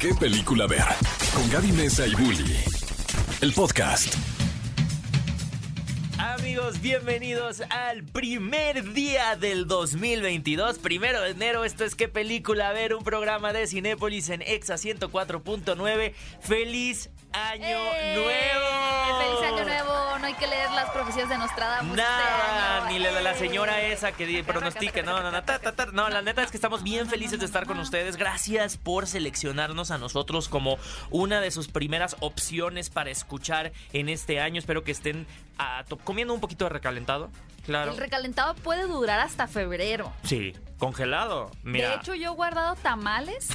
¿Qué película ver? Con Gaby Mesa y Bully. El podcast. Amigos, bienvenidos al primer día del 2022, primero de enero. Esto es ¿Qué película ver? Un programa de Cinépolis en Exa 104.9. ¡Feliz año ¡Eh! nuevo! ¡Feliz año nuevo! No hay que leer las profecías de Nostradamus. Nada, este ni la, la ¡Eh! señora esa que pronostica, no, no, no, ta, ta, ta. no, la neta es que estamos bien felices de estar con ustedes. Gracias por seleccionarnos a nosotros como una de sus primeras opciones para escuchar en este año. Espero que estén comiendo un poquito de recalentado, claro. El recalentado puede durar hasta febrero. Sí, congelado. Mira, De hecho, yo he guardado tamales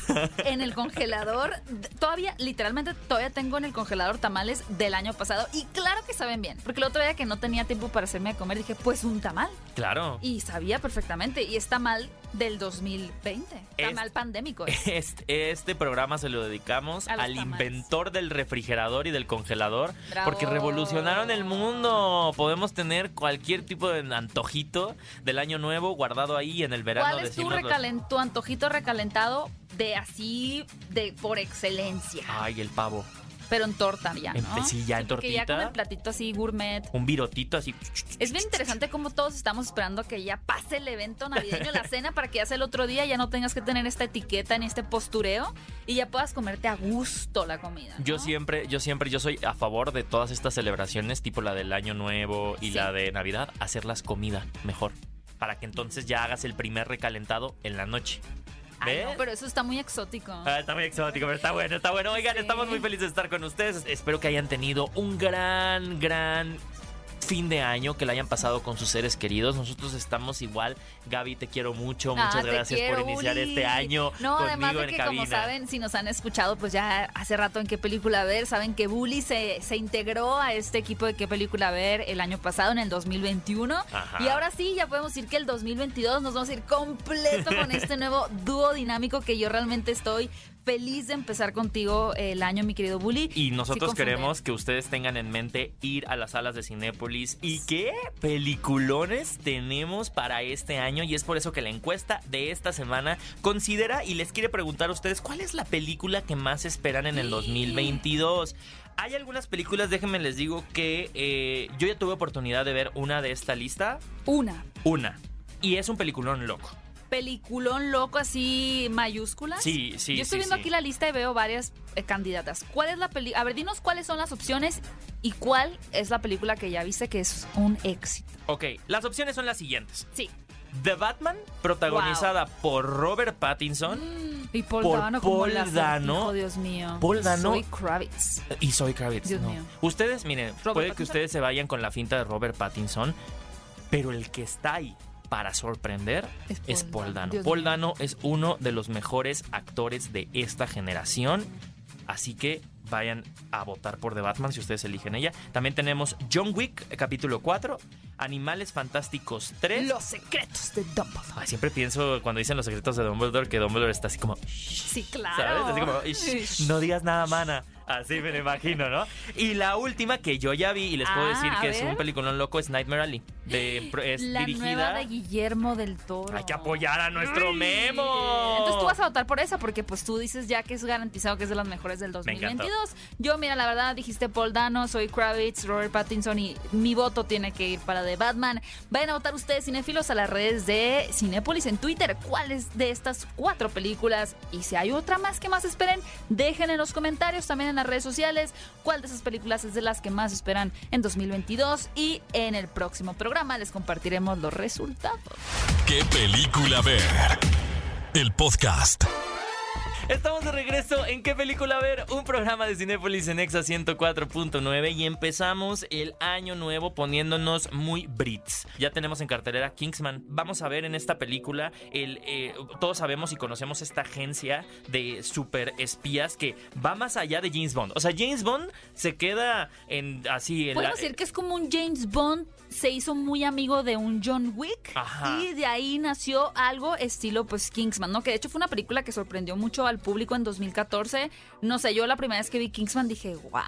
en el congelador. Todavía, literalmente, todavía tengo en el congelador tamales del año pasado. Y claro que saben bien. Porque el otro día que no tenía tiempo para hacerme a comer, dije, pues un tamal. claro. Y sabía perfectamente. Y es tamal del 2020. Es- Tamal pandémico. es. Este, este programa se lo dedicamos al tamales. inventor del refrigerador y del congelador Bravo. porque revolucionaron el mundo. Podemos tener cualquier tipo de antojito del año nuevo guardado ahí en el verano. ¿Cuál es tu, tu antojito recalentado de así, de por excelencia? Ay, el pavo. Pero en torta ya, En- ¿no? sí, ya en porque ya con tortita. el platito así gourmet. Un virotito así. Es bien interesante cómo todos estamos esperando que ya pase el evento navideño, la cena, para que ya sea el otro día, ya no tengas que tener esta etiqueta ni este postureo y ya puedas comerte a gusto la comida. ¿no? Yo siempre, yo siempre, yo soy a favor de todas estas celebraciones, tipo la del Año Nuevo y Sí. la de Navidad, hacerlas comida mejor. Para que entonces ya hagas el primer recalentado en la noche. Ay, ¿Ves? no, pero eso está muy exótico. Ah, está muy exótico, pero está bueno, está bueno. Oigan, Sí. estamos muy felices de estar con ustedes. Espero que hayan tenido un gran, gran fin de año, que la hayan pasado con sus seres queridos. Nosotros estamos igual. Gaby, te quiero mucho. Ah, Muchas gracias quiero, por iniciar Uli. este año No, conmigo además de en que cabina. como saben, si nos han escuchado, pues ya hace rato en qué película ver, saben que Bully se, se integró a este equipo de qué película ver el año pasado, en el 2021. Ajá. Y ahora sí, ya podemos decir que el 2022 nos vamos a ir completo con este nuevo dúo dinámico que yo realmente estoy feliz de empezar contigo el año, mi querido Bully. Y nosotros queremos que ustedes tengan en mente ir a las salas de Cinépolis y qué peliculones tenemos para este año. Y es por eso que la encuesta de esta semana considera y les quiere preguntar a ustedes cuál es la película que más esperan en el 2022. Hay algunas películas, déjenme les digo que eh, yo ya tuve oportunidad de ver una de esta lista. Una. Una. Y es un peliculón loco. Peliculón loco así mayúsculas. Sí, sí, Yo estoy sí, viendo sí. aquí la lista y veo varias eh, candidatas. ¿Cuál es la peli? A ver, dinos cuáles son las opciones y cuál es la película que ya viste que es un éxito. Ok, las opciones son las siguientes. Sí. The Batman, protagonizada por Robert Pattinson. Y Paul Por Dano Paul Dano. Oh, Dios mío. Paul Dano. Soy Kravitz. Y Zoe Kravitz. Dios no. mío. Ustedes, miren, puede que ustedes se vayan con la finta de Robert Pattinson, pero el que está ahí para sorprender Es Paul es Paul Dano. Dano es uno de los mejores actores de esta generación. Así que vayan a votar por The Batman si ustedes eligen ella. También tenemos John Wick, capítulo 4, Animales Fantásticos 3. Los secretos de Dumbledore. Ay, siempre pienso cuando dicen los secretos de Dumbledore que Dumbledore está así como... Sí, claro. ¿Sabes? Así como, "Ish, no digas nada, mana. Así me lo imagino, ¿no? Y la última que yo ya vi y les puedo Ah, decir que es un peliculón loco es Nightmare Alley. De, es la nueva dirigida. de Guillermo del Toro. Hay que apoyar a nuestro Memo. Entonces tú vas a votar por esa porque pues tú dices ya que es garantizado que es de las mejores del Me encantó. 2022. Yo mira, la verdad dijiste Paul Dano, soy Kravitz, Robert Pattinson y mi voto tiene que ir para The Batman. Vayan a votar ustedes cinéfilos a las redes de Cinépolis en Twitter. ¿Cuáles de estas cuatro películas? Y si hay otra más que más esperen, dejen en los comentarios también en las redes sociales cuál de esas películas es de las que más esperan en 2022 y en el próximo programa les compartiremos los resultados. ¿Qué película ver? El podcast. Estamos de regreso en ¿Qué película ver? Un programa de Cinépolis en Exa 104.9 y empezamos el año nuevo poniéndonos muy Brits. Ya tenemos en cartelera Kingsman. Vamos a ver en esta película, el, eh, todos sabemos y conocemos esta agencia de super espías que va más allá de James Bond. O sea, James Bond se queda en así... En Podemos la- decir que es como un James Bond se hizo muy amigo de un John Wick Ajá. y de ahí nació algo estilo pues Kingsman, ¿no? Que de hecho fue una película que sorprendió mucho al público en 2014. No sé, yo la primera vez que vi Kingsman dije, wow.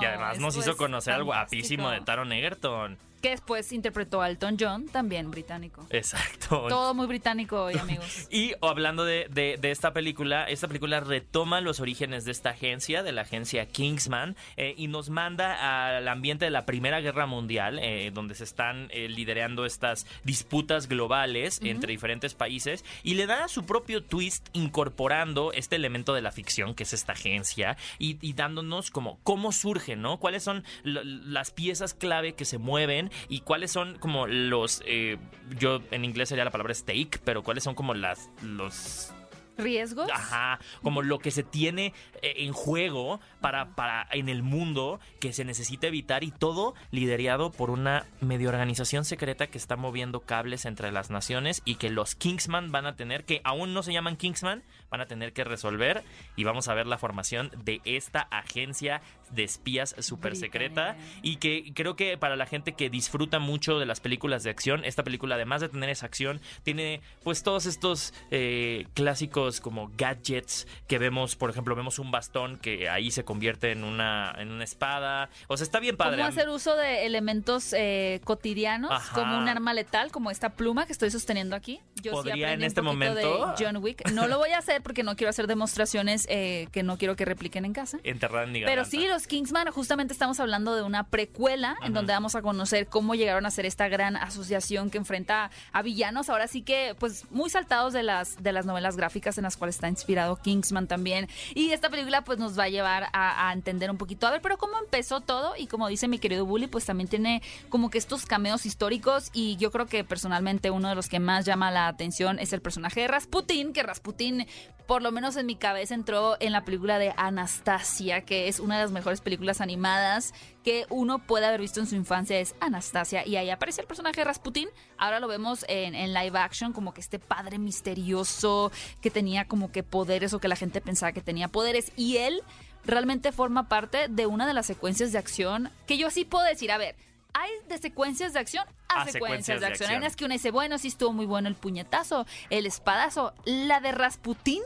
Y además nos hizo conocer al guapísimo de Taron Taron Egerton. Que después interpretó a Elton John, también británico. Exacto. Todo muy británico hoy, amigos. Y hablando de, de- de esta película, esta película retoma los orígenes de esta agencia, de la agencia Kingsman, eh, y nos manda al ambiente de la Primera Guerra Mundial, eh, donde se están eh, liderando estas disputas globales entre diferentes países, y le da su propio twist incorporando este elemento de la ficción, que es esta agencia, y, y dándonos como cómo surge, ¿no? ¿Cuáles son las piezas clave que se mueven y cuáles son como los, eh, yo en inglés sería la palabra stake, pero cuáles son como las, los ¿Riesgos? Ajá, como lo que se tiene eh, en juego para, para en el mundo que se necesita evitar y todo liderado por una medio organización secreta que está moviendo cables entre las naciones y que los Kingsman van a tener que aún no se llaman Kingsman, van a tener que resolver. Y vamos a ver la formación de esta agencia de espías súper secreta y que creo que para la gente que disfruta mucho de las películas de acción, esta película además de tener esa acción, tiene pues todos estos eh, clásicos como gadgets que vemos, por ejemplo, vemos un bastón que ahí se convierte en una, en una espada. O sea, está bien padre. ¿Cómo hacer uso de elementos eh, cotidianos Ajá. como un arma letal, como esta pluma que estoy sosteniendo aquí? Yo sí ¿Podría aprendí en este un momento? de John Wick. No lo voy a hacer porque no quiero hacer demostraciones eh, que no quiero que repliquen en casa. Enterrada en Pero sí, los Kingsman, justamente estamos hablando de una precuela en donde vamos a conocer cómo llegaron a ser esta gran asociación que enfrenta a villanos. Ahora sí que, pues, muy saltados de las, de las novelas gráficas en las cuales está inspirado Kingsman también. Y esta película, pues, nos va a llevar a, entender un poquito. A ver, pero cómo empezó todo y como dice mi querido Bully, pues también tiene como que estos cameos históricos y yo creo que personalmente uno de los que más llama la atención es el personaje de Rasputin, que Rasputin por lo menos en mi cabeza entró en la película de Anastasia, que es una de las mejores películas animadas que uno puede haber visto en su infancia, es Anastasia. Y ahí aparece el personaje de Rasputin. Ahora lo vemos en live action, como que este padre misterioso que tenía como que poderes o que la gente pensaba que tenía poderes. Y él realmente forma parte de una de las secuencias de acción que yo sí puedo decir, a ver. Hay de secuencias de acción a, A secuencias, secuencias de acción. Hay unas que uno dice, bueno, sí estuvo muy bueno el puñetazo, el espadazo. La de Rasputin,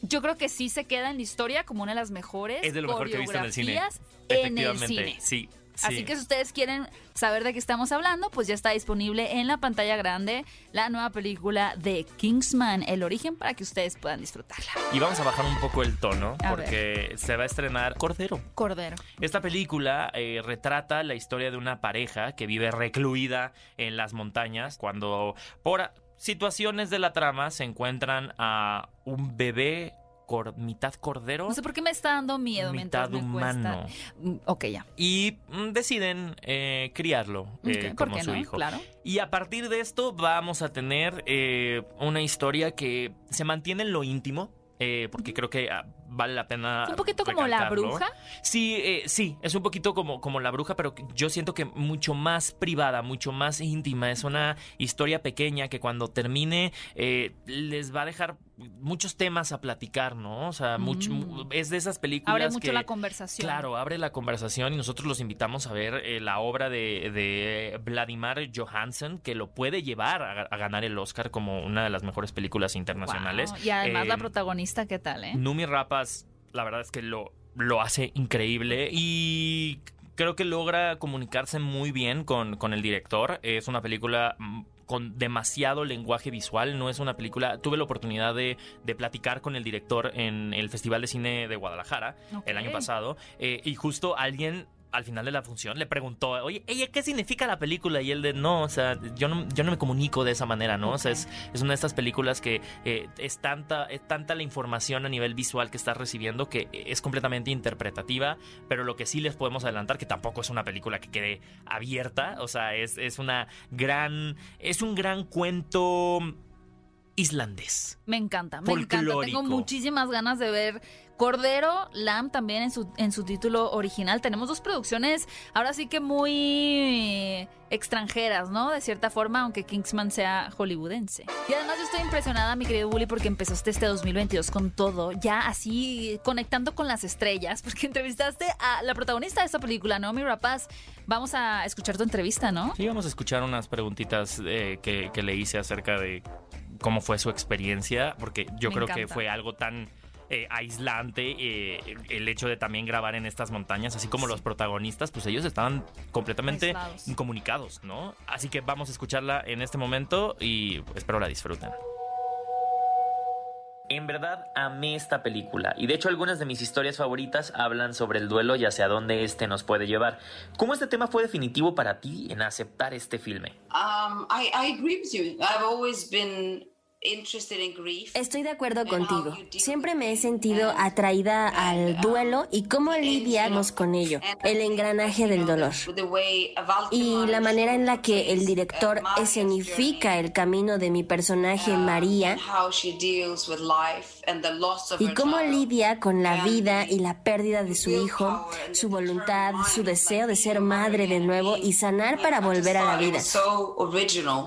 yo creo que sí se queda en la historia como una de las mejores Es de lo mejor que he visto en el cine. en el Efectivamente, cine. sí. Así sí. que si ustedes quieren saber de qué estamos hablando, pues ya está disponible en la pantalla grande la nueva película de Kingsman, El Origen, para que ustedes puedan disfrutarla. Y vamos a bajar un poco el tono A porque se va a estrenar Cordero. Cordero. Esta película eh, retrata la historia de una pareja que vive recluida en las montañas cuando por situaciones de la trama se encuentran a un bebé cor- mitad cordero No sé por qué me está dando miedo mientras mitad me humano cuesta. Mm, Ok, ya. y mm, deciden eh, criarlo eh, Ok, ¿Por como qué su no? hijo. Claro. Y a partir de esto vamos a tener eh, una historia que se mantiene en lo íntimo. porque creo que ah, vale la pena. Un poquito como la recalcarlo. bruja. Sí, eh, sí, es un poquito como, como la bruja, pero yo siento que mucho más privada, mucho más íntima. Es una historia pequeña que cuando termine eh, les va a dejar muchos temas a platicar, ¿no? O sea, mucho, Mm. es de esas películas Abre mucho que- la conversación. Claro, abre la conversación y nosotros los invitamos a ver eh, la obra de, de Vladimir Johansen, que lo puede llevar a, a ganar el Oscar como una de las mejores películas internacionales. Wow. Y además la Eh, protagonista, ¿qué tal, eh? Numi La verdad es que lo, lo hace increíble y creo que logra comunicarse muy bien con, con el director. Es una película mm, con demasiado lenguaje visual, no es una película... Tuve la oportunidad de, de platicar con el director en el Festival de Cine de Guadalajara el año pasado eh, y justo alguien... Al final de la función le preguntó, oye, ella, ¿qué significa la película? Y él de, no, o sea, yo no, yo no me comunico de esa manera, ¿no? O sea, es, es una de estas películas que eh, es, tanta, es tanta la información a nivel visual que estás recibiendo que es completamente interpretativa, pero lo que sí les podemos adelantar, que tampoco es una película que quede abierta, o sea, es, es una gran, es un gran cuento islandés. Me encanta, me encanta. Tengo muchísimas ganas de ver Cordero, Lamb también en su, en su título original. Tenemos dos producciones, ahora sí que muy extranjeras, ¿no? De cierta forma, aunque Kingsman sea hollywoodense. Y además yo estoy impresionada, mi querido Bully, porque empezaste este 2022 con todo, ya así conectando con las estrellas, porque entrevistaste a la protagonista de esta película, Naomi Rapaz. Vamos a escuchar tu entrevista, ¿no? Sí, vamos a escuchar unas preguntitas eh, que, que le hice acerca de cómo fue su experiencia, porque yo Me creo que fue algo tan eh, aislante eh, el hecho de también grabar en estas montañas, así como los protagonistas, pues ellos estaban completamente Aislados. incomunicados, ¿no? Así que vamos a escucharla en este momento y espero la disfruten. En verdad amé esta película y de hecho algunas de mis historias favoritas hablan sobre el duelo y hacia dónde este nos puede llevar. ¿Cómo este tema fue definitivo para ti en aceptar este filme? Um, I, I agree with you. I've always been. Estoy de acuerdo contigo. Siempre me he sentido atraída al duelo y cómo lidiamos con ello, el engranaje del dolor. Y la manera en la que el director escenifica el camino de mi personaje María y cómo lidia con la vida y la pérdida de su hijo, su voluntad, su deseo de ser madre de nuevo y sanar para volver a la vida.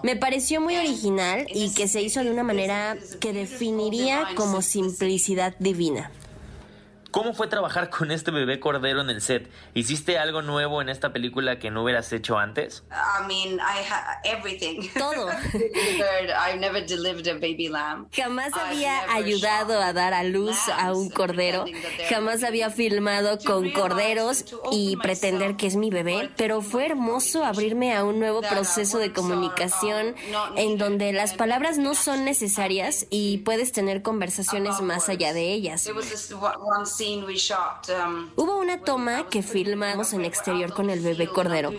Me pareció muy original y que se hizo de una manera que definiría como simplicidad divina. ¿Cómo fue trabajar con este bebé cordero en el set? ¿Hiciste algo nuevo en esta película que no hubieras hecho antes? I mean, I ha everything. Todo. I've never delivered a baby lamb. Jamás I've había ayudado a dar a luz a un cordero, jamás había filmado con corderos y pretender que es mi bebé, pero fue hermoso abrirme a un nuevo proceso de comunicación en donde las palabras no son necesarias y puedes tener conversaciones más allá de ellas. Um, Hubo una toma que filmamos en exterior con el bebé cordero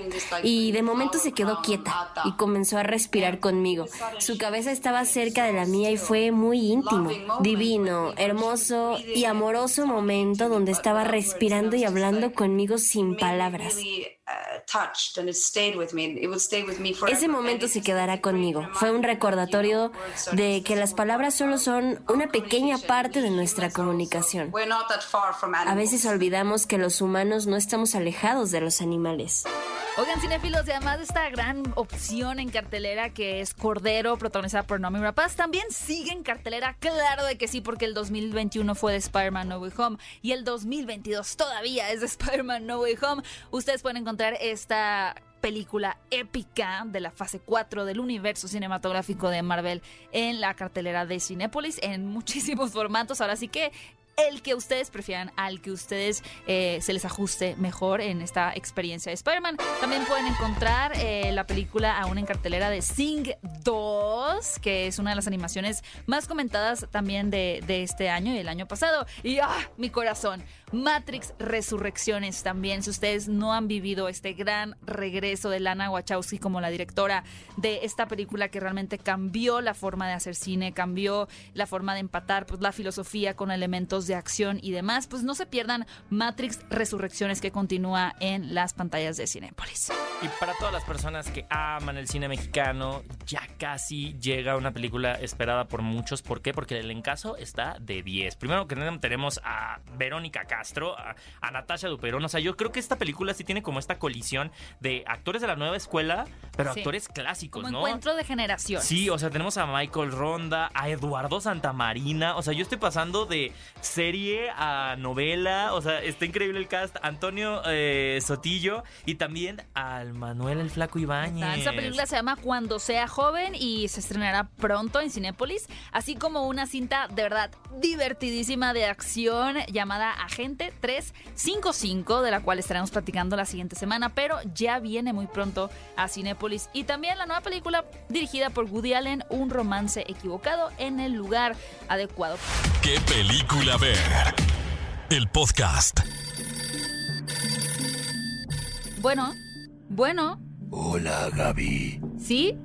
y de momento se quedó quieta y comenzó a respirar conmigo. Su cabeza estaba cerca de la mía y fue muy íntimo, divino, hermoso y amoroso momento donde estaba respirando y hablando conmigo sin palabras. Really, touched and it stayed with me. It would stay with me forever. Ese momento se quedará conmigo. Fue un recordatorio de que las palabras solo son una pequeña parte de nuestra comunicación. We're not that far from A animals. veces olvidamos que los humanos no estamos alejados de los animales. Oigan, cinéfilos, y además de esta gran opción en cartelera que es Cordero, protagonizada por Naomi Rapaz, también sigue en cartelera, claro de que sí, porque el 2021 fue de Spider-Man No Way Home y el 2022 todavía es de Spider-Man No Way Home. Ustedes pueden encontrar esta película épica de la fase 4 del universo cinematográfico de Marvel en la cartelera de Cinépolis en muchísimos formatos. Ahora sí que el que ustedes prefieran, al que ustedes eh, se les ajuste mejor en esta experiencia de Spider-Man. También pueden encontrar eh, la película aún en cartelera de Sing 2, que es una de las animaciones más comentadas también de, este año y el año pasado. Y ¡ah! Mi corazón. Matrix Resurrecciones también. Si ustedes no han vivido este gran regreso de Lana Wachowski como la directora de esta película que realmente cambió la forma de hacer cine, cambió la forma de empatar pues, la filosofía con elementos de acción y demás, pues no se pierdan Matrix Resurrecciones que continúa en las pantallas de Cinépolis. Y para todas las personas que aman el cine mexicano, ya casi llega una película esperada por muchos. ¿Por qué? Porque el encaso está de 10. Primero que nada tenemos a Verónica Castro, a, a Natasha Duperón. O sea, yo creo que esta película sí tiene como esta colisión de actores de la nueva escuela, pero Sí. actores clásicos, Como ¿no? encuentro de generación. Sí, o sea, tenemos a Michael Ronda, a Eduardo Santamarina. O sea, yo estoy pasando de serie a novela. O sea, está increíble el cast. Antonio eh, Sotillo y también al Manuel el Flaco Ibáñez. Esta película se llama Cuando sea joven y se estrenará pronto en Cinépolis, así como una cinta de verdad divertidísima de acción llamada Agente 355, de la cual estaremos platicando la siguiente semana, pero ya viene muy pronto a Cinépolis. Y también la nueva película dirigida por Woody Allen, Un romance equivocado en el lugar adecuado. ¿Qué película El podcast. Bueno, bueno, Hola Gaby, ¿sí?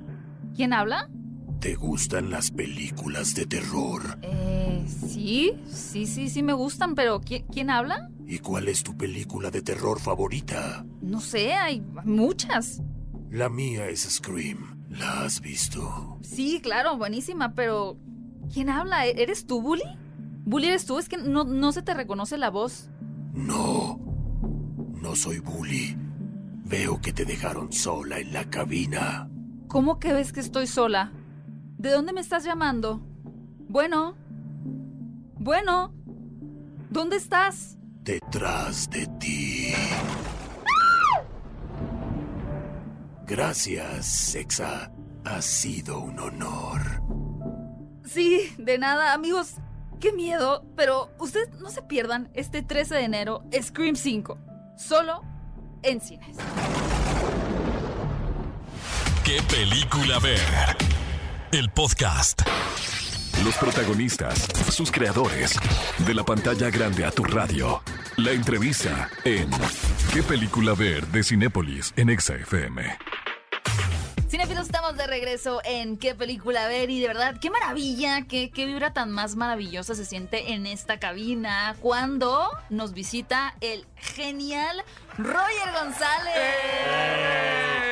¿Quién habla? ¿te gustan las películas de terror? Eh, sí, sí, sí, sí me gustan, pero ¿qui- ¿quién habla? ¿Y cuál es tu película de terror favorita? No sé, hay muchas. La mía es Scream. ¿La has visto? Sí, claro, buenísima, pero ¿quién habla? ¿E- ¿Eres tú, Bully? Bully, ¿eres tú? Es que no, no se te reconoce la voz. No, no soy bully. Veo que te dejaron sola en la cabina. ¿Cómo que ves que estoy sola? ¿De dónde me estás llamando? Bueno. Bueno. ¿Dónde estás? Detrás de ti. Gracias, Sexa. Ha sido un honor. Sí, de nada, amigos. Qué miedo, pero ustedes no se pierdan este 13 de enero Scream 5, solo en cines. ¿Qué película ver? El podcast. Los protagonistas, sus creadores. De la pantalla grande a tu radio. La entrevista en ¿Qué película ver? de Cinépolis en Exa FM. Cinefilos, estamos de regreso en qué película ver y de verdad, qué maravilla, qué, qué vibra tan más maravillosa se siente en esta cabina cuando nos visita el genial Roger González. En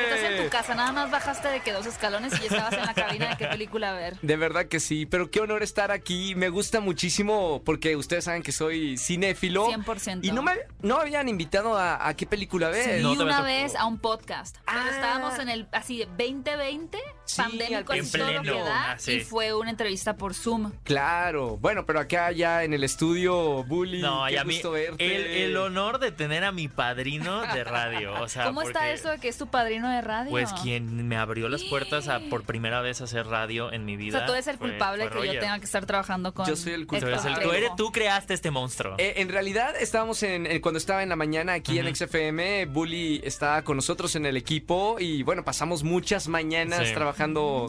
tu casa, nada más bajaste de que dos escalones y ya estabas en la cabina de qué película ver. De verdad que sí, pero qué honor estar aquí. Me gusta muchísimo porque ustedes saben que soy cinéfilo. 100%. Y no me, no me habían invitado a, a qué película ver. Y no una vez a un podcast. Pero Ah. estábamos en el así 2020, Sí, pandémico al- así en todo lo que pleno, y fue una entrevista por Zoom. Claro, bueno, pero acá ya en el estudio, Bully, No, qué y a mí gusto verte. el, el honor de tener a mi padrino de radio. O sea, ¿Cómo está eso de que es tu padrino de radio? Pues quien me abrió las puertas a por primera vez a hacer radio en mi O vida. sea, tú eres el fue- culpable fue que yo tenga que estar trabajando con. Yo soy el culpable. tú eres- Trejo. tú creaste este monstruo. Eh, en realidad estábamos en, en- cuando estaba en la mañana aquí en Ujú. XFM, Bully estaba con nosotros en el equipo y bueno, pasamos muchas mañanas Sí. trabajando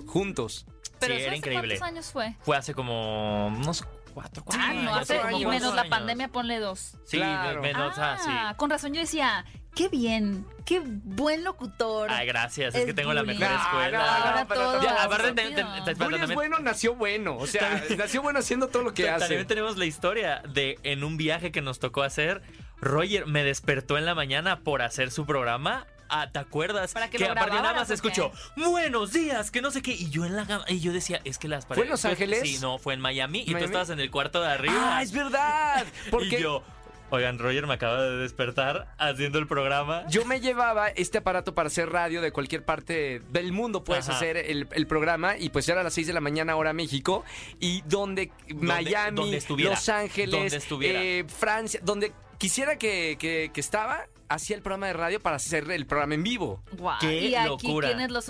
juntos. Pero sí, ¿eso era hace increíble. ¿Cuántos años fue? Fue hace como unos cuatro, cuatro Ah, años. no, hace cuatro y menos la años. pandemia, ponle dos. Sí, Claro. menos, ah, sí. Ah, con razón yo decía, qué bien, qué buen locutor. Ay, gracias. Es, Es que tengo la mejor No, escuela. no, no, todo. Ya, aparte, te- te- te- Bully también- es bueno, nació bueno. O sea, nació bueno haciendo todo lo que hace. También tenemos la historia de en un viaje que nos tocó hacer, Roger me despertó en la mañana por hacer su programa. Ah, ¿te acuerdas? Para que que lo aparte nada más ¿o escuchó buenos días, que no sé qué. Y yo en la gama- y yo decía, es que las ¿Fue en Los Ángeles? Sí, no, fue en Miami. Y tú estabas en el cuarto de arriba. Ah, es verdad. Porque Y yo, oigan, Roger me acaba de despertar haciendo el programa. Yo me llevaba este aparato para hacer radio de cualquier parte del mundo. Puedes Ajá. hacer el, el programa y pues ya era a las 6 de la mañana hora México y donde Miami, donde. Los Ángeles, Donde eh, Francia, donde quisiera que, que- que estaba, hacía el programa de radio para hacer el programa en vivo. Guau, ¡Qué y aquí locura! quiénes lo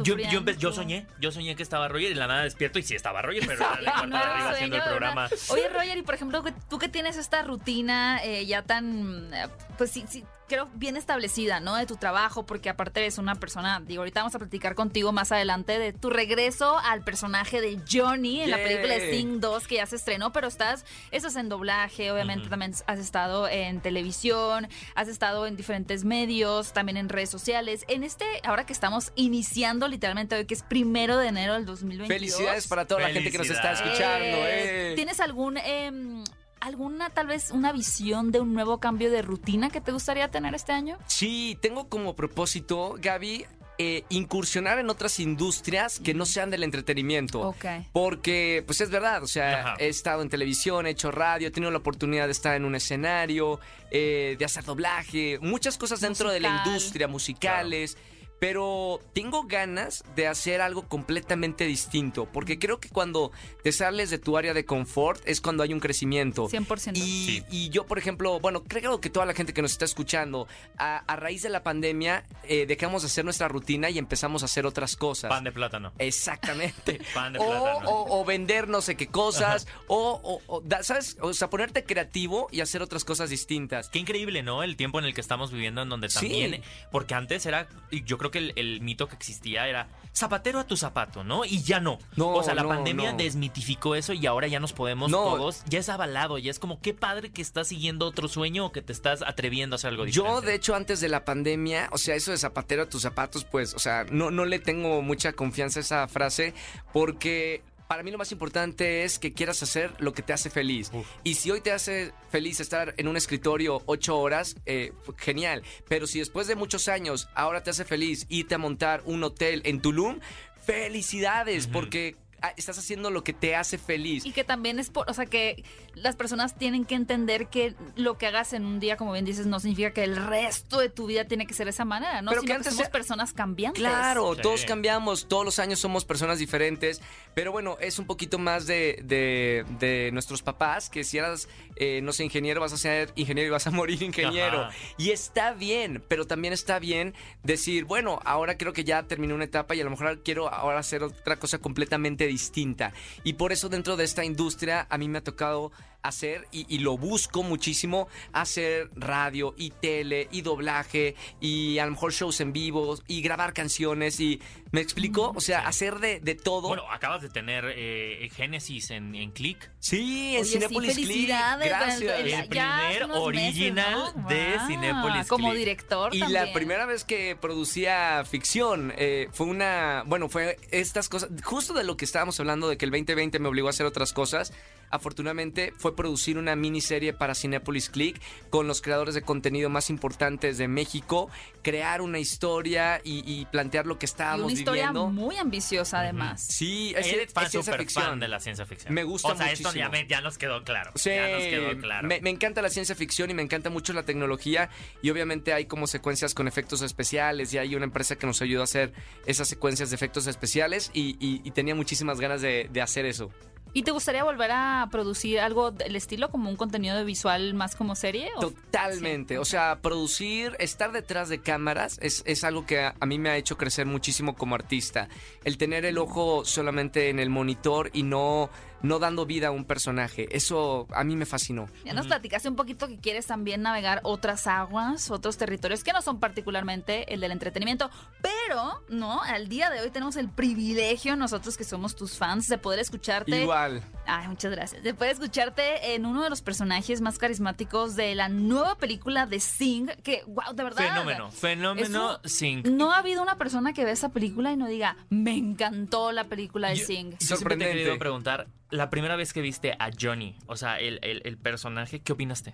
yo, soñé, yo soñé que estaba Roger y la nada despierto y sí estaba Roger, pero era No de un arriba haciendo el programa. ¿verdad? Oye, Roger, y por ejemplo, tú que tienes esta rutina eh, ya tan, eh, pues sí, sí, creo bien establecida, ¿no? De tu trabajo, porque aparte eres una persona, digo, ahorita vamos a platicar contigo más adelante de tu regreso al personaje de Johnny en la película de Sting 2 que ya se estrenó, pero estás, estás en doblaje, obviamente también has estado en televisión, has estado en diferentes medios, también en redes sociales. En este, ahora que estamos iniciando literalmente hoy, que es primero de enero del 2022. Felicidades para toda la gente que nos está escuchando. Eh, eh. ¿Tienes algún em, alguna tal vez una visión de un nuevo cambio de rutina que te gustaría tener este año? Sí, tengo como propósito, Gaby, eh, incursionar en otras industrias que no sean del entretenimiento. Ok. Porque, pues es verdad, o sea, Ajá. he estado en televisión, he hecho radio, he tenido la oportunidad de estar en un escenario, eh, de hacer doblaje, muchas cosas dentro de la Musical. industria, musicales. Pero tengo ganas de hacer algo completamente distinto, porque creo que cuando te sales de tu área de confort es cuando hay un crecimiento. 100%. Y, Sí. y yo, por ejemplo, bueno, creo que toda la gente que nos está escuchando, a, a raíz de la pandemia, eh, dejamos de hacer nuestra rutina y empezamos a hacer otras cosas. Pan de plátano. Exactamente. Pan de o, plátano. o- o vender no sé qué cosas, o, o- ¿sabes? O sea, ponerte creativo y hacer otras cosas distintas. Qué increíble, ¿no? El tiempo en el que estamos viviendo, en donde Sí. también. Porque antes era. Yo creo que el, el mito que existía era zapatero a tu zapato, ¿no? Y ya no. No, o sea, la no, pandemia no. desmitificó eso y ahora ya nos podemos No. todos. Ya es avalado, ya es como qué padre que estás siguiendo otro sueño o que te estás atreviendo a hacer algo diferente. Yo, de hecho, antes de la pandemia, o sea, eso de zapatero a tus zapatos, pues, o sea, no, no le tengo mucha confianza a esa frase porque para mí lo más importante es que quieras hacer lo que te hace feliz. Uf. Y si hoy te hace feliz estar en un escritorio ocho horas, eh, genial. Pero si después de muchos años ahora te hace feliz irte a montar un hotel en Tulum, felicidades, porque estás haciendo lo que te hace feliz. Y que también es por, o sea, que las personas tienen que entender que lo que hagas en un día, como bien dices, no significa que el resto de tu vida tiene que ser de esa manera, ¿no? Pero Sino que que, antes somos personas cambiantes. Claro, Sí. todos cambiamos, todos los años somos personas diferentes, pero bueno, es un poquito más de, de- de nuestros papás, que si eras, eh, no sé, ingeniero, vas a ser ingeniero y vas a morir ingeniero. Ajá. Y está bien, pero también está bien decir, bueno, ahora creo que ya terminé una etapa y a lo mejor quiero ahora hacer otra cosa completamente distinta. Y por eso dentro de esta industria a mí me ha tocado hacer y, y lo busco muchísimo hacer radio y tele y doblaje y a lo mejor shows en vivo y grabar canciones y me explico, o sea, hacer de, de todo. Bueno, acabas de tener eh, Génesis en, en Click. sí, en Oye, sí, Cinépolis Click. Gracias. el- El primer original meses, ¿no? de Wow. Cinépolis Como Click. director Y también. la primera vez que producía ficción eh, fue una, bueno, fue estas cosas, justo de lo que estábamos hablando, de que el 2020 me obligó a hacer otras cosas. Afortunadamente fue producir una miniserie para Cinepolis Click con los creadores de contenido más importantes de México, crear una historia y, y plantear lo que estábamos una historia viviendo. muy ambiciosa, además. Sí, es, Eres es fan, ciencia ficción. fan de la ciencia ficción. Me gusta O sea, esto ya, muchísimo. me- ya nos quedó claro. Sí, ya nos quedó claro. me, me encanta la ciencia ficción y me encanta mucho la tecnología y obviamente hay como secuencias con efectos especiales y hay una empresa que nos ayudó a hacer esas secuencias de efectos especiales y, y- y tenía muchísimas ganas de, de hacer eso. ¿Y te gustaría volver a producir algo del estilo como un contenido visual más como serie? o- Totalmente, Sí, o sea, producir, estar detrás de cámaras es, es algo que a, a mí me ha hecho crecer muchísimo como artista. El tener el ojo solamente en el monitor y no, no dando vida a un personaje, eso a mí me fascinó. Ya nos platicaste un poquito que quieres también navegar otras aguas, otros territorios que no son particularmente el del entretenimiento, pero, ¿no? Al día de hoy tenemos el privilegio, nosotros que somos tus fans, de poder escucharte. Igual. Ay, muchas gracias. De poder escucharte en uno de los personajes más carismáticos de la nueva película de Sing, que, wow, de verdad. Fenómeno, fenómeno Eso- Sing. No ha habido una persona que ve esa película y no diga, me encantó la película de Yo- Sing. yo siempre te he Sorprendente. querido preguntar, la primera vez que viste a Johnny, o sea, el, el- el personaje, ¿qué opinaste?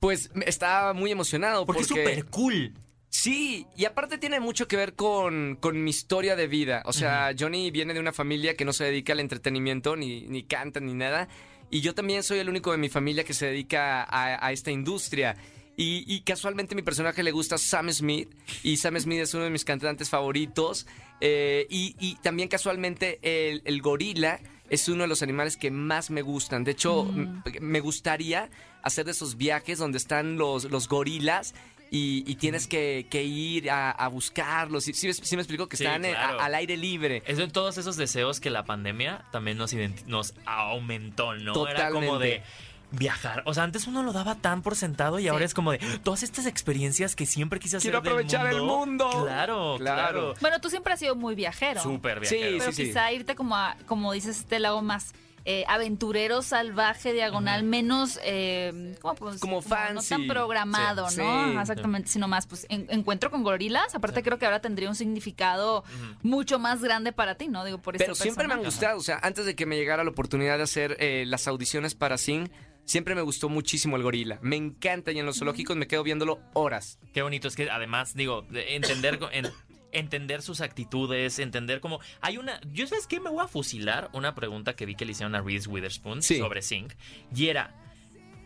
Pues estaba muy emocionado Porque porque... es súper cool. Sí, y aparte tiene mucho que ver con, con mi historia de vida. O sea, Johnny viene de una familia que no se dedica al entretenimiento, ni, ni canta, ni nada. Y yo también soy el único de mi familia que se dedica a, a esta industria. Y, y casualmente mi personaje le gusta Sam Smith. Y Sam Smith es uno de mis cantantes favoritos. Eh, y, y también casualmente el, el gorila es uno de los animales que más me gustan. De hecho, m- me gustaría hacer de esos viajes donde están los, los gorilas y, y tienes que, que ir a, a buscarlos. Sí, sí, sí me explico que Sí, están eh, a- al aire libre. Es de todos esos deseos que la pandemia también nos, identi- nos aumentó, ¿no? Era como Totalmente. de viajar. O sea, antes uno lo daba tan por sentado y ahora es como de todas estas experiencias que siempre quise hacer Quiero del aprovechar el mundo. Claro, claro. Claro. Bueno, tú siempre has sido muy viajero. Súper Sí, viajero. Pero sí, sí. quizá irte como a, como dices, este lado más eh, aventurero, salvaje, diagonal, menos eh, ¿cómo podemos Como decir? No fancy. tan programado, Sí, ¿no? sí. Ajá, Exactamente, sino más, pues en- encuentro con gorilas. Aparte creo que ahora tendría un significado mucho más grande para ti, ¿no? Digo, por Pero siempre me han gustado. O sea, antes de que me llegara la oportunidad de hacer eh, las audiciones para Sing, siempre me gustó muchísimo el gorila. Me encanta y en los zoológicos me quedo viéndolo horas. Qué bonito es que además, digo, de entender en- entender sus actitudes, entender cómo hay una, yo sabes qué me voy a fusilar una pregunta que vi que le hicieron a Reese Witherspoon Sí. sobre Sing y era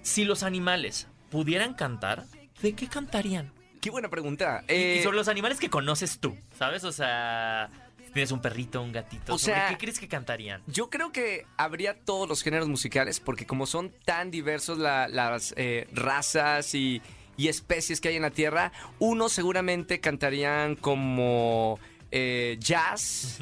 si los animales pudieran cantar, ¿de qué cantarían? Qué buena pregunta. Y- y Eh, sobre los animales que conoces tú, ¿sabes? O sea, tienes un perrito, un gatito, O ¿sobre sea, qué crees que cantarían? Yo creo que habría todos los géneros musicales, porque como son tan diversos la- las eh, razas y, y especies que hay en la Tierra, unos seguramente cantarían como eh, jazz,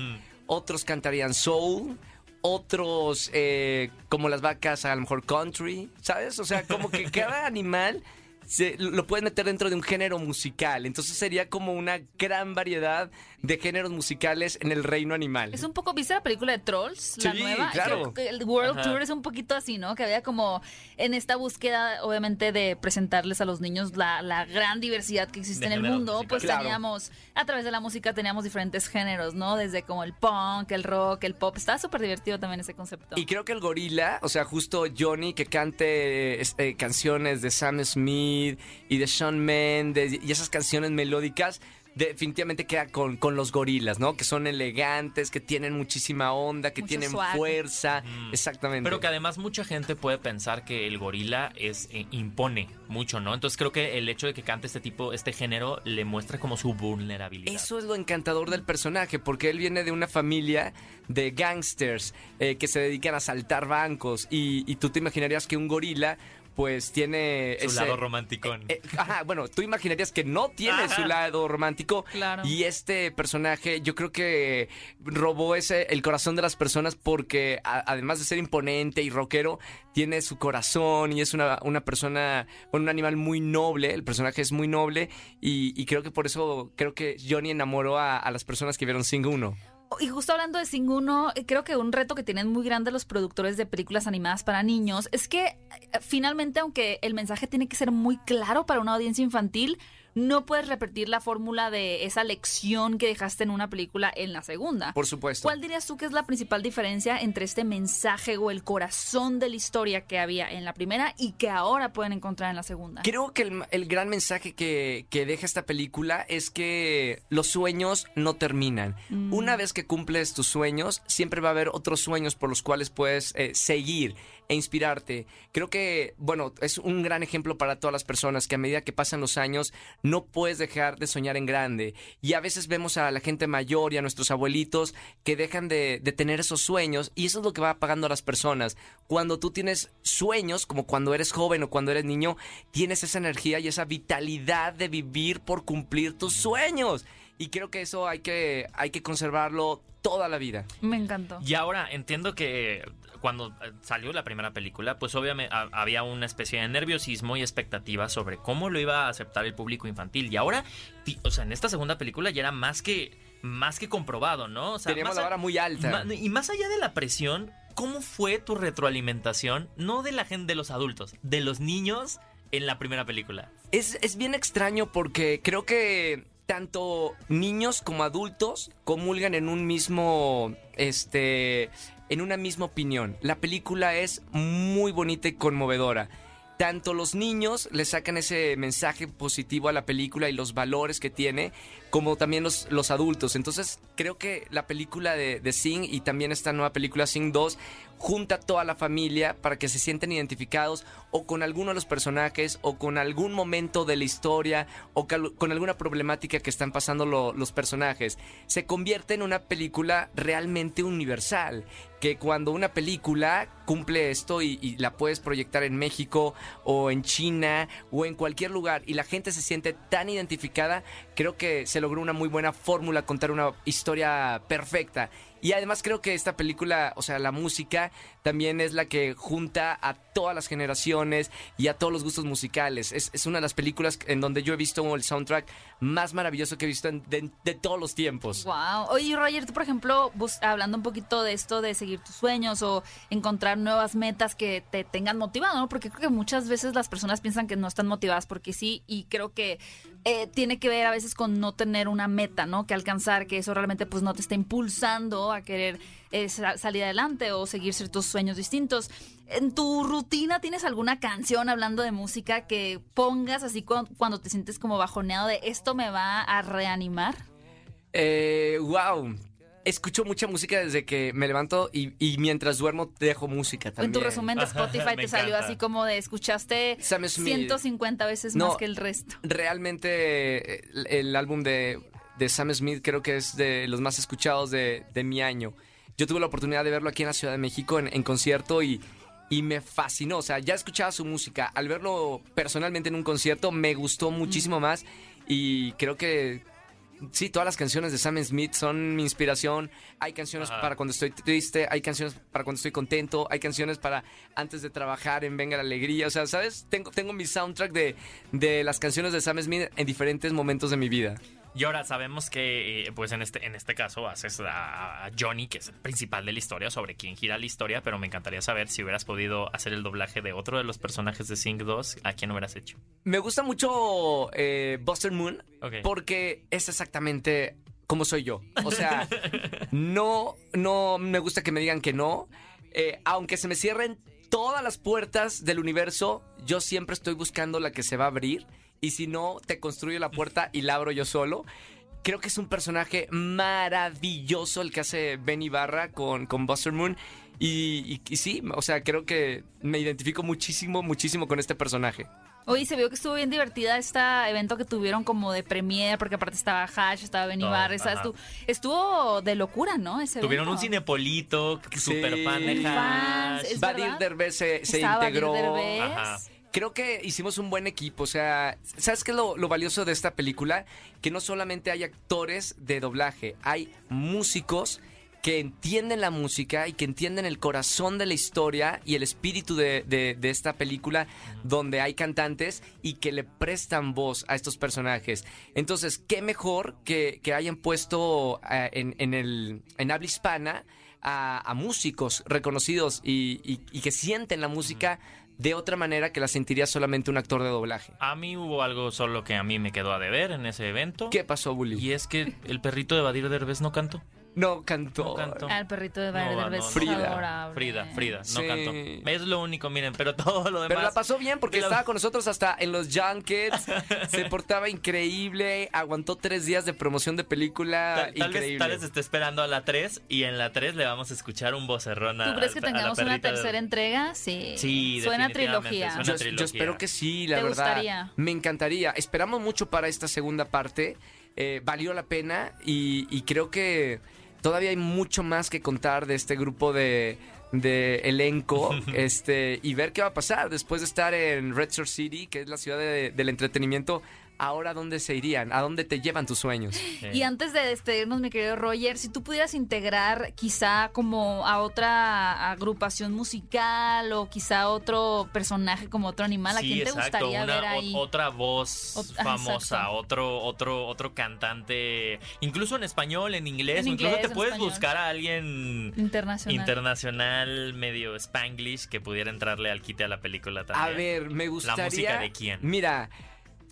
otros cantarían soul, otros eh, como las vacas a lo mejor country, ¿sabes? O sea, como que cada animal se, lo puedes meter dentro de un género musical, entonces sería como una gran variedad de géneros musicales en el reino animal. Es un poco, ¿viste la película de Trolls? La Sí, nueva. claro. Que el World Ajá. Tour es un poquito así, ¿no? Que había como en esta búsqueda, obviamente, de presentarles a los niños la, la gran diversidad que existe De en el mundo. Pues musicales. Claro. teníamos, a través de la música teníamos diferentes géneros, ¿no? Desde como el punk, el rock, el pop. Estaba súper divertido también ese concepto. Y creo que el gorila, o sea, justo Johnny que cante este, canciones de Sam Smith y de Shawn Mendes y esas canciones melódicas, definitivamente queda con, con los gorilas, ¿no? Que son elegantes, que tienen muchísima onda, que Mucho tienen swag. fuerza. Mm. Exactamente. Pero que además mucha gente puede pensar que el gorila es eh, impone mucho, ¿no? Entonces creo que el hecho de que cante este tipo, este género, le muestra como su vulnerabilidad. Eso es lo encantador del personaje, porque él viene de una familia de gangsters eh, que se dedican a asaltar bancos y, y tú te imaginarías que un gorila pues tiene Su ese- lado romanticón. eh, ajá, bueno, tú imaginarías que no tiene Ajá. su lado romántico. Claro. Y este personaje, yo creo que robó ese el corazón de las personas porque a- además de ser imponente y rockero, tiene su corazón y es una, una persona, bueno, un animal muy noble. El personaje es muy noble y, y creo que por eso creo que Johnny enamoró a, a las personas que vieron Sing 1. Y justo hablando de Sing 1, eh, creo que un reto que tienen muy grande los productores de películas animadas para niños es que eh, finalmente, aunque el mensaje tiene que ser muy claro para una audiencia infantil, no puedes repetir la fórmula de esa lección que dejaste en una película en la segunda. Por supuesto. ¿Cuál dirías tú que es la principal diferencia entre este mensaje o el corazón de la historia que había en la primera y que ahora pueden encontrar en la segunda? Creo que el, el gran mensaje que, que deja esta película es que los sueños no terminan. Mm. Una vez que cumples tus sueños, siempre va a haber otros sueños por los cuales puedes eh, seguir e inspirarte. Creo que, bueno, es un gran ejemplo para todas las personas que a medida que pasan los años no puedes dejar de soñar en grande. Y a veces vemos a la gente mayor y a nuestros abuelitos que dejan de, de tener esos sueños y eso es lo que va apagando a las personas. Cuando tú tienes sueños, como cuando eres joven o cuando eres niño, tienes esa energía y esa vitalidad de vivir por cumplir tus sueños. Y creo que eso hay que, hay que conservarlo toda la vida. Me encantó. Y ahora entiendo que cuando eh, salió la primera película, pues obviamente ha- había una especie de nerviosismo y expectativa sobre cómo lo iba a aceptar el público infantil. Y ahora, o sea, en esta segunda película ya era más que más que comprobado, ¿no? O sea, Teníamos la vara muy alta. y más allá de la presión, ¿cómo fue tu retroalimentación? No de la gente de los adultos, de los niños en la primera película. Es, es bien extraño porque creo que tanto niños como adultos comulgan en un mismo, este, en una misma opinión. La película es muy bonita y conmovedora. Tanto los niños le sacan ese mensaje positivo a la película y los valores que tiene, como también los, los adultos. Entonces creo que la película de, de Sing y también esta nueva película Sing 2 junta a toda la familia para que se sienten identificados o con alguno de los personajes o con algún momento de la historia o con alguna problemática que están pasando lo- los personajes. Se convierte en una película realmente universal, que cuando una película cumple esto y, y la puedes proyectar en México o en China o en cualquier lugar y la gente se siente tan identificada, creo que se logró una muy buena fórmula, contar una historia perfecta. Y además creo que esta película, o sea, la música también es la que junta a todas las generaciones y a todos los gustos musicales. Es, es una de las películas en donde yo he visto el soundtrack más maravilloso que he visto de, todos los tiempos. Wow. Oye, Roger, tú, por ejemplo, hablando un poquito de esto de seguir tus sueños o encontrar nuevas metas que te tengan motivado, ¿no? Porque creo que muchas veces las personas piensan que no están motivadas porque sí, y creo que eh, tiene que ver a veces con no tener una meta, ¿no? Que alcanzar, que eso realmente pues no te está impulsando a querer eh, sa- salir adelante o seguir ciertos sueños distintos. ¿En tu rutina tienes alguna canción hablando de música que pongas así cu- cuando te sientes como bajoneado de esto me va a reanimar? Eh, wow. Escucho mucha música desde que me levanto y, y mientras duermo dejo música En también. tu resumen de Spotify Me te salió encanta. así como de escuchaste Sam Smith. 150 veces No. más que el resto. Realmente eh, el, el álbum de, de Sam Smith creo que es de los más escuchados de, de mi año. Yo tuve la oportunidad de verlo aquí en la Ciudad de México en, en concierto y, y me fascinó. O sea, ya escuchaba su música. Al verlo personalmente en un concierto me gustó muchísimo más y creo que Sí, todas las canciones de Sam Smith son mi inspiración. Hay canciones Ajá. para cuando estoy triste, hay canciones para cuando estoy contento, hay canciones para antes de trabajar en Venga la Alegría. O sea, ¿sabes? Tengo, tengo mi soundtrack de, de las canciones de Sam Smith en diferentes momentos de mi vida. Y ahora sabemos que, eh, pues en este, en este caso, haces a, a Johnny, que es el principal de la historia, sobre quién gira la historia, pero me encantaría saber si hubieras podido hacer el doblaje de otro de los personajes de Sing 2, ¿a quién hubieras hecho? Me gusta mucho eh, Buster Moon porque es exactamente como soy yo. O sea, no, no me gusta que me digan que no. Eh, aunque se me cierren todas las puertas del universo, yo siempre estoy buscando la que se va a abrir. Y si no, te construyo la puerta y la abro yo solo. Creo que es un personaje maravilloso el que hace Ben Ibarra con, con Buster Moon. Y, y- y sí, o sea, creo que me identifico muchísimo, muchísimo con este personaje. Oye, se vio que estuvo bien divertida este evento que tuvieron como de premiere, porque aparte estaba Hash, estaba Benny ¿sabes? ajá. Tú- Estuvo de locura, ¿no? Ese Tuvieron un cinepolito, super fan de Hash. Badir. Derbez se, se Estaba Badir integró. Derbez. Ajá. Creo que hicimos un buen equipo. O sea, ¿sabes qué es lo, lo valioso de esta película? Que no solamente hay actores de doblaje, hay músicos que entienden la música y que entienden el corazón de la historia y el espíritu de, de- de esta película donde hay cantantes y que le prestan voz a estos personajes. Entonces, qué mejor que, que hayan puesto eh, en, en el, en habla hispana a, músicos reconocidos y- y que sienten la música de otra manera que la sentiría solamente un actor de doblaje. A mí hubo algo solo que a mí me quedó a deber en ese evento. ¿Qué pasó, Bully? Y es que el perrito de Badir Derbez no cantó. No cantó. No cantó. Al perrito de Bayer no, no. Frida. Frida, Frida, no Sí. cantó. Es lo único, miren, pero todo lo demás. Pero la pasó bien porque la- estaba con nosotros hasta en los junkets, se portaba increíble, aguantó tres días de promoción de película Tal, tal vez, increíble. tal vez esté esperando a la 3 y en la 3 le vamos a escuchar un vocerrón a ¿Tú crees que tengamos una de- tercera entrega? Sí. Sí, Suena trilogía. suena- yo, trilogía. yo espero que sí, la ¿Te verdad. gustaría? Me encantaría. Esperamos mucho para esta segunda parte. Eh, valió la pena y, y creo que todavía hay mucho más que contar de este grupo de, de elenco este y ver qué va a pasar después de estar en Red Shore City, que es la ciudad de- del entretenimiento. Ahora, ¿a dónde se irían? ¿A dónde te llevan tus sueños? Y antes de despedirnos, mi querido Roger, si tú pudieras integrar quizá como a otra agrupación musical o quizá otro personaje como otro animal, ¿a Sí, quién te exacto, gustaría una- ver o- ahí? Otra voz Ot- ah, famosa, exacto. otro, otro, otro cantante, incluso en español, en inglés, En o incluso inglés, te puedes español. buscar a alguien Internacional. internacional, medio spanglish, que pudiera entrarle al quite a la película A también. ver, me gustaría. música de quién? Mira,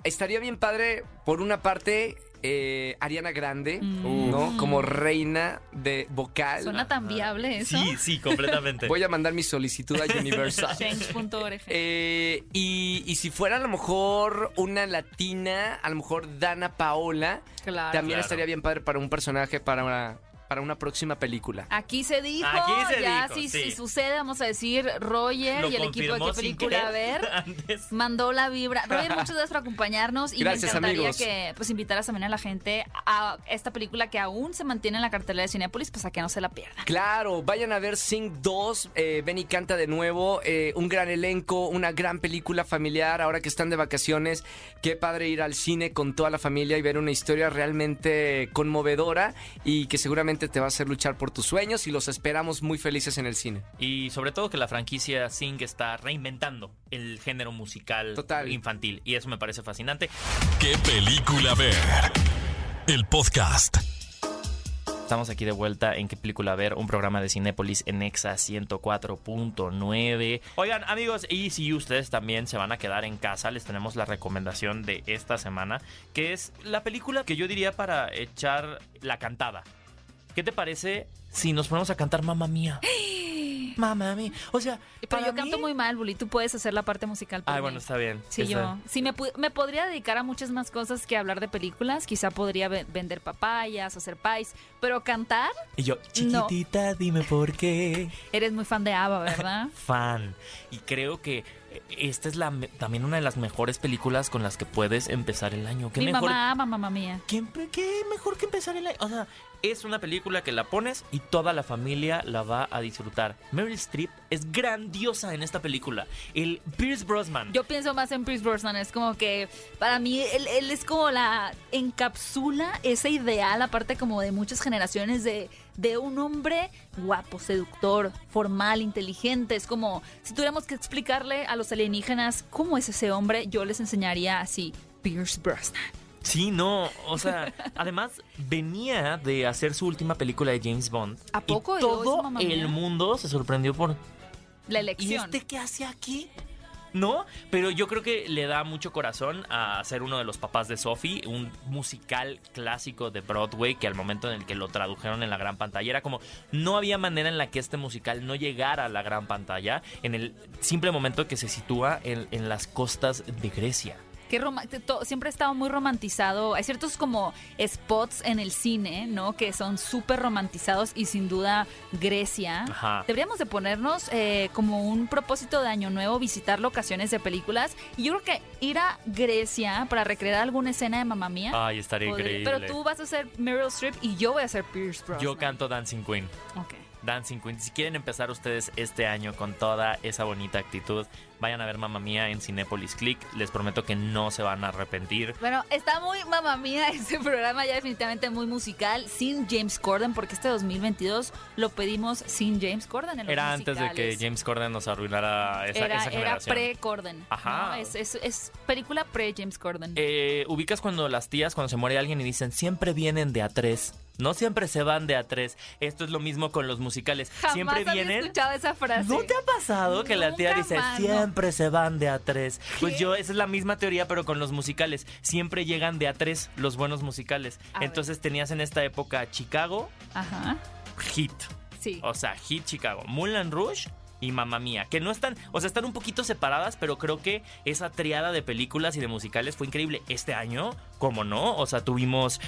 estaría bien padre, por una parte, eh, Ariana Grande, Mm. ¿no? Como reina de vocal. Suena tan viable eso. Sí, sí, completamente. Voy a mandar mi solicitud a Universal. Change.org. Eh, y, y si fuera a lo mejor una latina, a lo mejor Dana Paola, Claro. también Claro. estaría bien padre para un personaje, para una, para una próxima película. Aquí se dijo, Aquí se ya dijo, si, sí. si sucede, vamos a decir, Roger Lo y el equipo de qué película a ver. antes. Mandó la vibra. Roger, muchas gracias por acompañarnos y Gracias, me encantaría amigos. que pues invitaras también a la gente a esta película que aún se mantiene en la cartelera de Cinepolis, pues a que no se la pierdan. Claro, vayan a ver Sing 2, eh, Benny canta de nuevo, eh, un gran elenco, una gran película familiar, ahora que están de vacaciones, qué padre ir al cine con toda la familia y ver una historia realmente conmovedora y que seguramente te va a hacer luchar por tus sueños y los esperamos muy felices en el cine. Y sobre todo que la franquicia Sing está reinventando el género musical Total. infantil. Y eso me parece fascinante. ¿Qué película ver? El podcast. Estamos aquí de vuelta en qué película ver, un programa de Cinépolis en Exa 104.9. Oigan, amigos, y si ustedes también se van a quedar en casa, les tenemos la recomendación de esta semana, que es la película que yo diría para echar la cantada. ¿Qué te parece si nos ponemos a cantar Mamma Mía? Mamma Mía. O sea, Pero para yo canto muy mal, Bully. Tú puedes hacer la parte musical. por Ay, mí. bueno, está bien. Sí, Está- yo. Sí, me, me podría dedicar a muchas más cosas que hablar de películas. Quizá podría ve- vender papayas, hacer pies. Pero cantar, Y yo, chiquitita, dime por qué. eres muy fan de ABBA, ¿verdad? fan. Y creo que esta es la también una de las mejores películas con las que puedes empezar el año. ¿Qué Mi mejor, mamá ama, mamá mía. ¿qué, qué mejor que empezar el año? O sea, es una película que la pones y toda la familia la va a disfrutar. Meryl Streep es grandiosa en esta película. El Pierce Brosnan. Yo pienso más en Pierce Brosnan. Es como que para mí él, es como la encapsula ese ideal, aparte como de muchas generaciones de, de un hombre guapo, seductor, formal, inteligente. Es como si tuviéramos que explicarle a los alienígenas cómo es ese hombre, yo les enseñaría así. Pierce Brosnan. Sí, no, o sea, además venía de hacer su última película de James Bond. ¿A poco? Y ¿Y todo el Mía? mundo se sorprendió por La ¿Y elección. este qué hace aquí? ¿No? Pero yo creo que le da mucho corazón a ser uno de los papás de Sophie, un musical clásico de Broadway que al momento en el que lo tradujeron en la gran pantalla era como no había manera en la que este musical no llegara a la gran pantalla en el simple momento que se sitúa en, en las costas de Grecia. Que siempre ha estado muy romantizado. Hay ciertos como spots en el cine, ¿no? Que son súper romantizados y sin duda Grecia. Ajá. Deberíamos de ponernos eh, como un propósito de año nuevo, visitar locaciones de películas. Y yo creo que ir a Grecia para recrear alguna escena de Mamma Mía. Ay, estaría podría- increíble. Pero tú vas a ser Meryl Streep y yo voy a ser Pierce Brosnan. Yo canto Dancing Queen. Ok. Dancing Queen. Si quieren empezar ustedes este año con toda esa bonita actitud, vayan a ver Mamma Mía en Cinepolis Click. Les prometo que no se van a arrepentir. Bueno, está muy mamá mía este programa ya definitivamente muy musical, sin James Corden, porque este 2022 lo pedimos sin James Corden en los Era antes de que. James Corden nos arruinara esa, era, esa era generación. pre-Corden. Ajá. ¿no? Es, es- es película pre-James Corden. Eh, ubicas cuando las tías, cuando se muere alguien y dicen, siempre vienen de a tres. No siempre se van de a tres. Esto es lo mismo con los musicales. Jamás siempre había vienen. escuchado esa frase. ¿No te ha pasado que la tía dice más, no. siempre se van de a tres? Pues yo, esa es la misma teoría, pero con los musicales. Siempre llegan de a tres los buenos musicales. A ver. Entonces tenías en esta época Chicago, Ajá. Hit. Sí. O sea, Hit Chicago, Moulin Rouge y Mamma Mía. Que no están, o sea, están un poquito separadas, pero creo que esa triada de películas y de musicales fue increíble. Este año, como no, o sea, tuvimos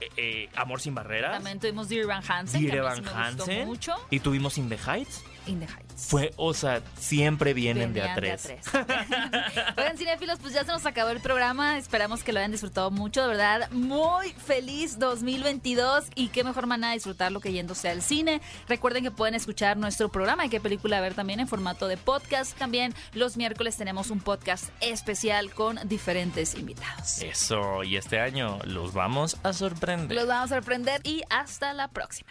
eh, eh, Amor sin Barreras. También tuvimos Dear Evan Hansen. Dear sí gustó Hansen mucho. y tuvimos In the Heights. In the Heights. Fue, o sea, siempre vienen de a tres. Oigan, cinéfilos, pues ya se nos acabó el programa. Esperamos que lo hayan disfrutado mucho. De verdad, muy feliz 2022. Y qué mejor manera de disfrutarlo que yéndose al cine. Recuerden que pueden escuchar nuestro programa y qué película ver también en formato de podcast. También los miércoles tenemos un podcast especial con diferentes invitados. Eso, y este año los vamos a sorprender. Los vamos a sorprender y hasta la próxima.